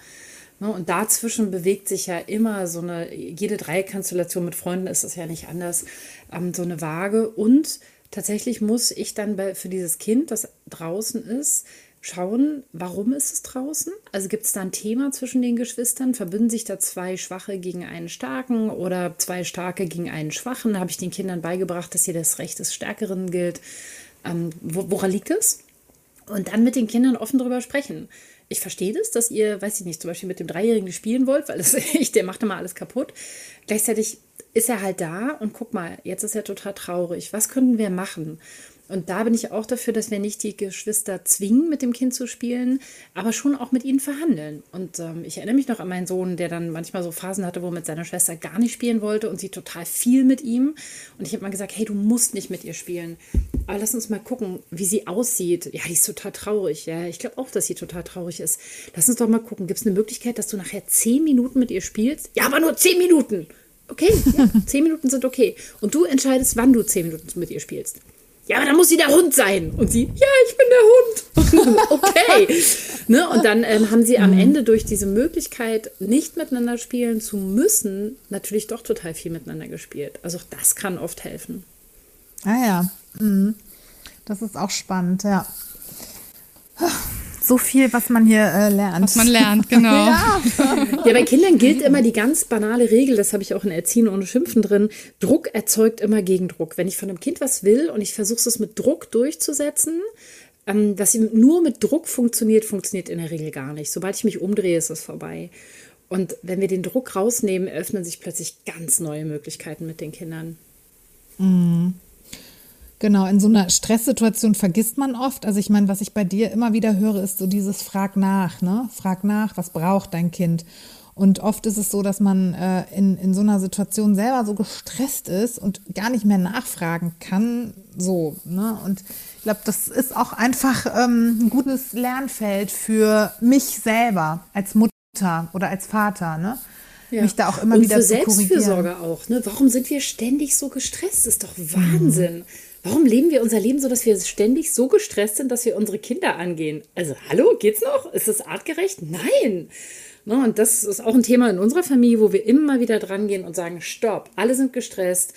Ne, und dazwischen bewegt sich ja immer so eine, jede Dreiekonstellation mit Freunden ist das ja nicht anders, ähm, so eine Waage. Und tatsächlich muss ich dann für dieses Kind, das draußen ist, schauen, warum ist es draußen? Also gibt es da ein Thema zwischen den Geschwistern? Verbünden sich da zwei Schwache gegen einen Starken oder zwei Starke gegen einen Schwachen? Habe ich den Kindern beigebracht, dass hier das Recht des Stärkeren gilt? Ähm, woran liegt es? Und dann mit den Kindern offen darüber sprechen. Ich verstehe das, dass ihr, weiß ich nicht, zum Beispiel mit dem Dreijährigen spielen wollt, weil das der macht immer alles kaputt. Gleichzeitig ist er halt da und guck mal, jetzt ist er total traurig. Was könnten wir machen? Und da bin ich auch dafür, dass wir nicht die Geschwister zwingen, mit dem Kind zu spielen, aber schon auch mit ihnen verhandeln. Und ähm, ich erinnere mich noch an meinen Sohn, der dann manchmal so Phasen hatte, wo er mit seiner Schwester gar nicht spielen wollte und sie total viel mit ihm. Und ich habe mal gesagt, hey, du musst nicht mit ihr spielen. Aber lass uns mal gucken, wie sie aussieht. Ja, die ist total traurig. Ja, ich glaube auch, dass sie total traurig ist. Lass uns doch mal gucken. Gibt es eine Möglichkeit, dass du nachher zehn Minuten mit ihr spielst? Ja, aber nur zehn Minuten. Okay, ja, zehn Minuten sind okay. Und du entscheidest, wann du zehn Minuten mit ihr spielst ja, aber dann muss sie der Hund sein. Und sie, ja, ich bin der Hund. okay. ne? Und dann ähm, haben sie am mhm. Ende durch diese Möglichkeit, nicht miteinander spielen zu müssen, natürlich doch total viel miteinander gespielt. Also auch das kann oft helfen.
Ah ja, mhm. das ist auch spannend, ja so viel, was man hier äh, lernt.
Was man lernt, genau. ja.
ja, bei Kindern gilt immer die ganz banale Regel, das habe ich auch in Erziehen ohne Schimpfen drin, Druck erzeugt immer Gegendruck. Wenn ich von einem Kind was will und ich versuche es mit Druck durchzusetzen, ähm, dass nur mit Druck funktioniert, funktioniert in der Regel gar nicht. Sobald ich mich umdrehe, ist es vorbei. Und wenn wir den Druck rausnehmen, eröffnen sich plötzlich ganz neue Möglichkeiten mit den Kindern.
Mhm. Genau, in so einer Stresssituation vergisst man oft. Also ich meine, was ich bei dir immer wieder höre, ist so dieses Frag nach, ne? Frag nach, was braucht dein Kind? Und oft ist es so, dass man äh, in, in so einer Situation selber so gestresst ist und gar nicht mehr nachfragen kann. So, ne? Und ich glaube, das ist auch einfach ähm, ein gutes Lernfeld für mich selber als Mutter oder als Vater, ne? Ja. Mich da auch immer
und
wieder
für zu Selbstfürsorge auch, ne? Warum sind wir ständig so gestresst? Das ist doch Wahnsinn. Mhm. Warum leben wir unser Leben so, dass wir ständig so gestresst sind, dass wir unsere Kinder angehen? Also, hallo, geht's noch? Ist das artgerecht? Nein. Ne, und das ist auch ein Thema in unserer Familie, wo wir immer wieder dran gehen und sagen, stopp, alle sind gestresst.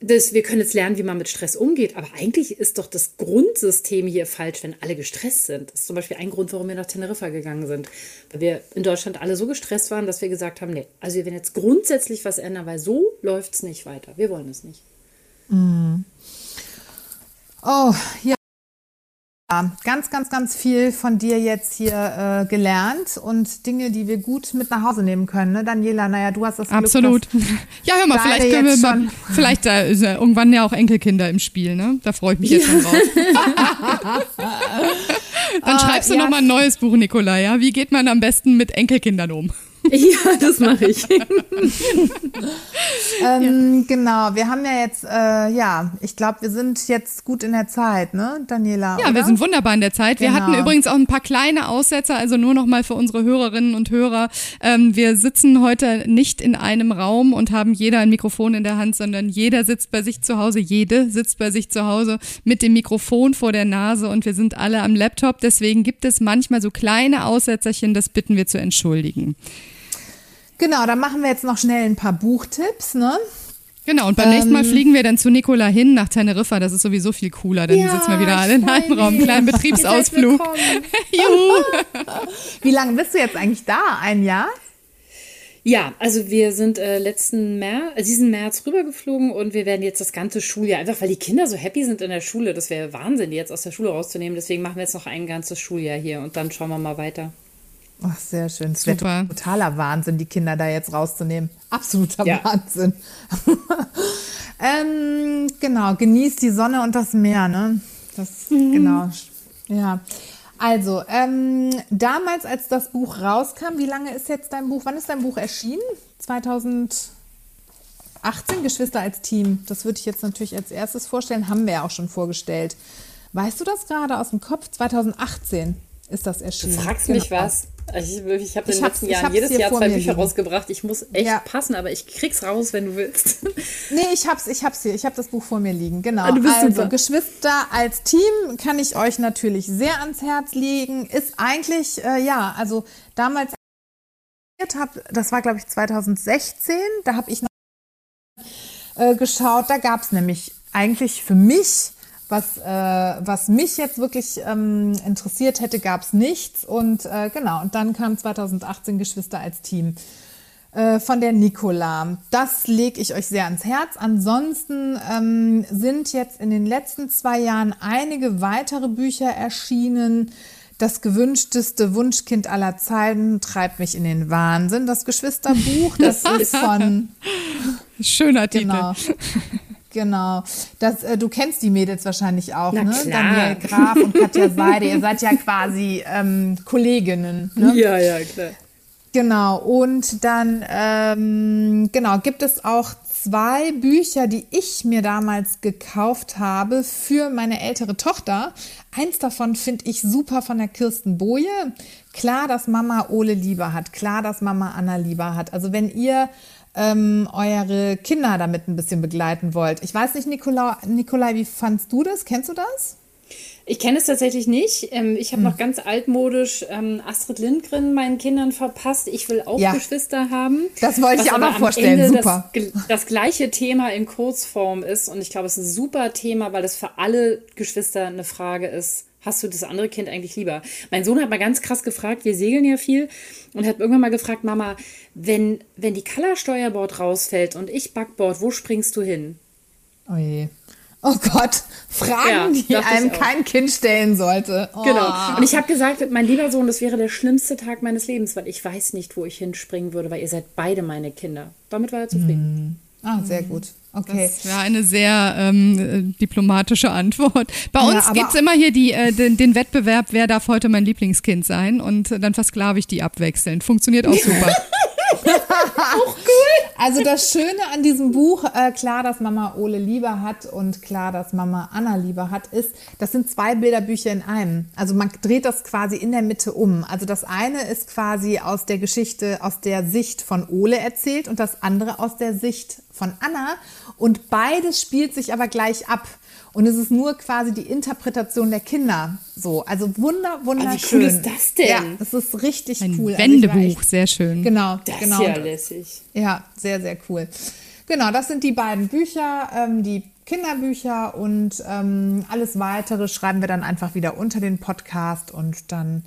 Das, wir können jetzt lernen, wie man mit Stress umgeht, aber eigentlich ist doch das Grundsystem hier falsch, wenn alle gestresst sind. Das ist zum Beispiel ein Grund, warum wir nach Teneriffa gegangen sind. Weil wir in Deutschland alle so gestresst waren, dass wir gesagt haben, nee, also wir werden jetzt grundsätzlich was ändern, weil so läuft es nicht weiter. Wir wollen es nicht.
Mhm. Oh, ja. Ganz, ganz, ganz viel von dir jetzt hier äh, gelernt und Dinge, die wir gut mit nach Hause nehmen können. Ne? Daniela, naja, du hast das Glück,
Absolut. ja, hör mal, vielleicht können wir mal, vielleicht da ist ja irgendwann ja auch Enkelkinder im Spiel, ne? Da freue ich mich jetzt schon drauf. Dann schreibst du uh, ja. noch mal ein neues Buch, Nikolai, ja? Wie geht man am besten mit Enkelkindern um?
Ja, das mache ich.
ähm, ja. Genau, wir haben ja jetzt, äh, ja, ich glaube, wir sind jetzt gut in der Zeit, ne, Daniela?
Ja, oder? wir sind wunderbar in der Zeit. Genau. Wir hatten übrigens auch ein paar kleine Aussetzer, also nur noch mal für unsere Hörerinnen und Hörer. Ähm, wir sitzen heute nicht in einem Raum und haben jeder ein Mikrofon in der Hand, sondern jeder sitzt bei sich zu Hause, jede sitzt bei sich zu Hause mit dem Mikrofon vor der Nase und wir sind alle am Laptop. Deswegen gibt es manchmal so kleine Aussetzerchen, das bitten wir zu entschuldigen.
Genau, dann machen wir jetzt noch schnell ein paar Buchtipps, ne?
Genau, und beim ähm, nächsten Mal ähm, fliegen wir dann zu Nicola hin nach Teneriffa. Das ist sowieso viel cooler. Dann ja, sitzen wir wieder alle in einem Raum. Kleinen Betriebsausflug.
Juhu. Wie lange bist du jetzt eigentlich da? Ein Jahr?
Ja, also wir sind äh, letzten März, äh, diesen März rübergeflogen und wir werden jetzt das ganze Schuljahr, einfach weil die Kinder so happy sind in der Schule, das wäre Wahnsinn, die jetzt aus der Schule rauszunehmen. Deswegen machen wir jetzt noch ein ganzes Schuljahr hier und dann schauen wir mal weiter.
Ach, sehr schön. Es wäre totaler Wahnsinn, die Kinder da jetzt rauszunehmen. Absoluter ja. Wahnsinn. ähm, genau, genießt die Sonne und das Meer, ne? Das, mhm. genau. Ja. Also, ähm, damals, als das Buch rauskam, wie lange ist jetzt dein Buch? Wann ist dein Buch erschienen? 2018, Geschwister als Team. Das würde ich jetzt natürlich als erstes vorstellen. Haben wir ja auch schon vorgestellt. Weißt du das gerade aus dem Kopf? 2018 ist das erschienen.
Du fragst mich genau. was. Ich, ich habe in den letzten Jahren jedes Jahr zwei Bücher liegen. rausgebracht. Ich muss echt ja. passen, aber ich krieg's raus, wenn du willst.
Nee, ich hab's, ich hab's hier. Ich habe das Buch vor mir liegen. Genau. Also super. Geschwister als Team kann ich euch natürlich sehr ans Herz legen. Ist eigentlich, äh, ja, also damals habe, das war glaube ich 2016, da habe ich noch äh, geschaut, da gab es nämlich eigentlich für mich was, äh, was mich jetzt wirklich ähm, interessiert hätte, gab es nichts. Und äh, genau, und dann kam 2018 Geschwister als Team äh, von der Nicola. Das lege ich euch sehr ans Herz. Ansonsten ähm, sind jetzt in den letzten zwei Jahren einige weitere Bücher erschienen. Das gewünschteste Wunschkind aller Zeiten treibt mich in den Wahnsinn. Das Geschwisterbuch, das ist von.
Schöner Titel.
Genau. Genau. Das, äh, du kennst die Mädels wahrscheinlich auch, Na ne? Klar. Daniel Graf und Katja Seide. Ihr seid ja quasi ähm, Kolleginnen. Ne?
Ja, ja, klar.
Genau. Und dann, ähm, genau, gibt es auch zwei Bücher, die ich mir damals gekauft habe für meine ältere Tochter. Eins davon finde ich super von der Kirsten Boje. Klar, dass Mama Ole lieber hat. Klar, dass Mama Anna lieber hat. Also wenn ihr ähm, eure Kinder damit ein bisschen begleiten wollt. Ich weiß nicht, Nicola, Nikolai, wie fandst du das? Kennst du das?
Ich kenne es tatsächlich nicht. Ähm, ich habe hm. noch ganz altmodisch ähm, Astrid Lindgren meinen Kindern verpasst. Ich will auch ja. Geschwister haben.
Das wollte ich auch noch vorstellen. Ende super.
Das, das, gleiche Thema in Kurzform ist. Und ich glaube, es ist ein super Thema, weil es für alle Geschwister eine Frage ist hast du das andere Kind eigentlich lieber? Mein Sohn hat mal ganz krass gefragt, wir segeln ja viel, und hat irgendwann mal gefragt, Mama, wenn, wenn die Color-Steuerbord rausfällt und ich Backboard, wo springst du hin?
Oh je. Oh Gott, Fragen, ja, die einem kein Kind stellen sollte.
Oh. Genau. Und ich habe gesagt, mein lieber Sohn, das wäre der schlimmste Tag meines Lebens, weil ich weiß nicht, wo ich hinspringen würde, weil ihr seid beide meine Kinder. Damit war er zufrieden.
Ah, sehr gut. Okay.
Das wäre eine sehr ähm, äh, diplomatische Antwort. Bei uns ja, es immer hier die, äh, den, den, Wettbewerb, wer darf heute mein Lieblingskind sein und dann versklave ich die abwechselnd. Funktioniert auch super.
cool. Also das Schöne an diesem Buch, äh, klar, dass Mama Ole lieber hat und klar, dass Mama Anna lieber hat, ist, das sind zwei Bilderbücher in einem. Also man dreht das quasi in der Mitte um. Also das eine ist quasi aus der Geschichte, aus der Sicht von Ole erzählt und das andere aus der Sicht von Anna. Und beides spielt sich aber gleich ab. Und es ist nur quasi die Interpretation der Kinder. So, also wunder, wunderschön.
Oh, wie cool ist das denn?
Ja, es ist richtig
Ein
cool.
Also Wendebuch, also sehr schön.
Genau,
das
genau.
ist ja lässig.
Ja, sehr, sehr cool. Genau, das sind die beiden Bücher, ähm, die Kinderbücher und ähm, alles weitere schreiben wir dann einfach wieder unter den Podcast und dann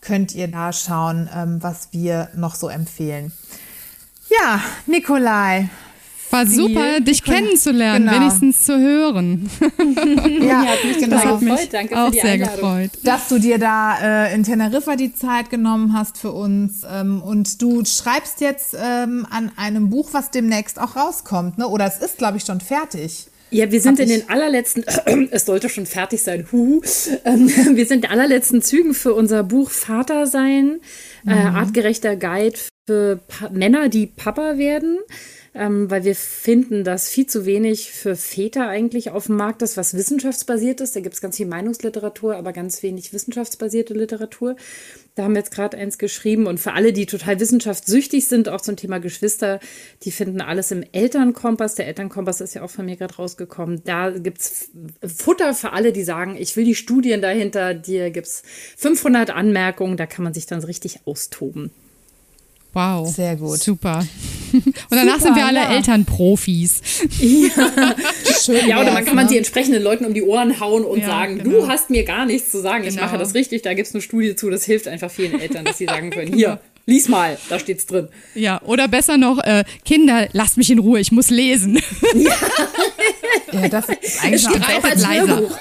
könnt ihr da schauen, ähm, was wir noch so empfehlen. Ja, Nikolai,
war super, dich kennenzulernen, genau. wenigstens zu hören.
ja, hat mich genau.
Das hat mich Danke auch sehr gefreut.
Dass du dir da äh, in Teneriffa die Zeit genommen hast für uns. Ähm, und du schreibst jetzt ähm, an einem Buch, was demnächst auch rauskommt, ne? Oder es ist, glaube ich, schon fertig.
Ja, wir sind in den allerletzten, es sollte schon fertig sein, huhu. Ähm, wir sind in den allerletzten Zügen für unser Buch Vater sein, äh, mhm. äh, artgerechter Guide für pa Männer, die Papa werden ähm, weil wir finden, dass viel zu wenig für Väter eigentlich auf dem Markt ist, was wissenschaftsbasiert ist. Da gibt es ganz viel Meinungsliteratur, aber ganz wenig wissenschaftsbasierte Literatur. Da haben wir jetzt gerade eins geschrieben. Und für alle, die total wissenschaftssüchtig sind, auch zum Thema Geschwister, die finden alles im Elternkompass. Der Elternkompass ist ja auch von mir gerade rausgekommen. Da gibt es Futter für alle, die sagen, ich will die Studien dahinter. Dir gibt es 500 Anmerkungen. Da kann man sich dann richtig austoben.
Wow.
Sehr gut.
Super. Und danach Super, sind wir alle ja. Elternprofis.
Ja. Schön ja, oder man kann man die entsprechenden Leuten um die Ohren hauen und ja, sagen, genau. du hast mir gar nichts zu sagen, genau. ich mache das richtig, da gibt es eine Studie zu, das hilft einfach vielen Eltern, dass sie sagen können, hier, Lies mal, da steht's drin.
Ja, oder besser noch, äh, Kinder, lasst mich in Ruhe, ich muss lesen.
Ja, das ist eigentlich
Es auch als
leiser.
Hörbuch.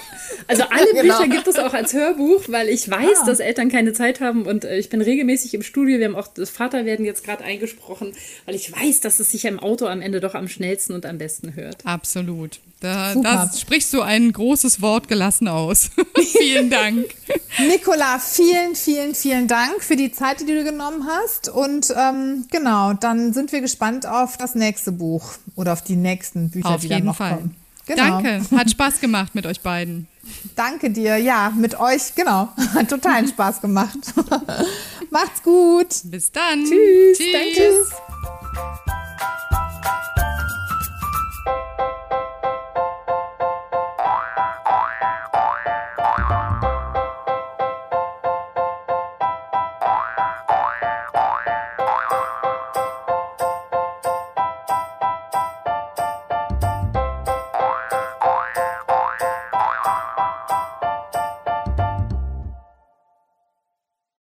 Also alle
Genau.
Bücher gibt es auch als Hörbuch, weil ich weiß,
Ah.
dass Eltern keine Zeit haben und äh, ich bin regelmäßig im Studio. Wir haben auch das Vaterwerden jetzt gerade eingesprochen, weil ich weiß, dass es sich im Auto am Ende doch am schnellsten und am besten hört.
Absolut. Da,
Super.
da sprichst du ein großes Wort gelassen aus. Vielen Dank.
Nicola, vielen, vielen, vielen Dank für die Zeit, die du genommen hast. Und ähm, genau, dann sind wir gespannt auf das nächste Buch oder auf die nächsten Bücher,
Auf
die dann
jeden
noch
Fall.
kommen. Genau.
Danke, hat Spaß gemacht mit euch beiden.
Danke dir, ja, mit euch, genau. Hat totalen Spaß gemacht. Macht's gut.
Bis dann.
Tschüss.
Tschüss.
Danke.
Tschüss.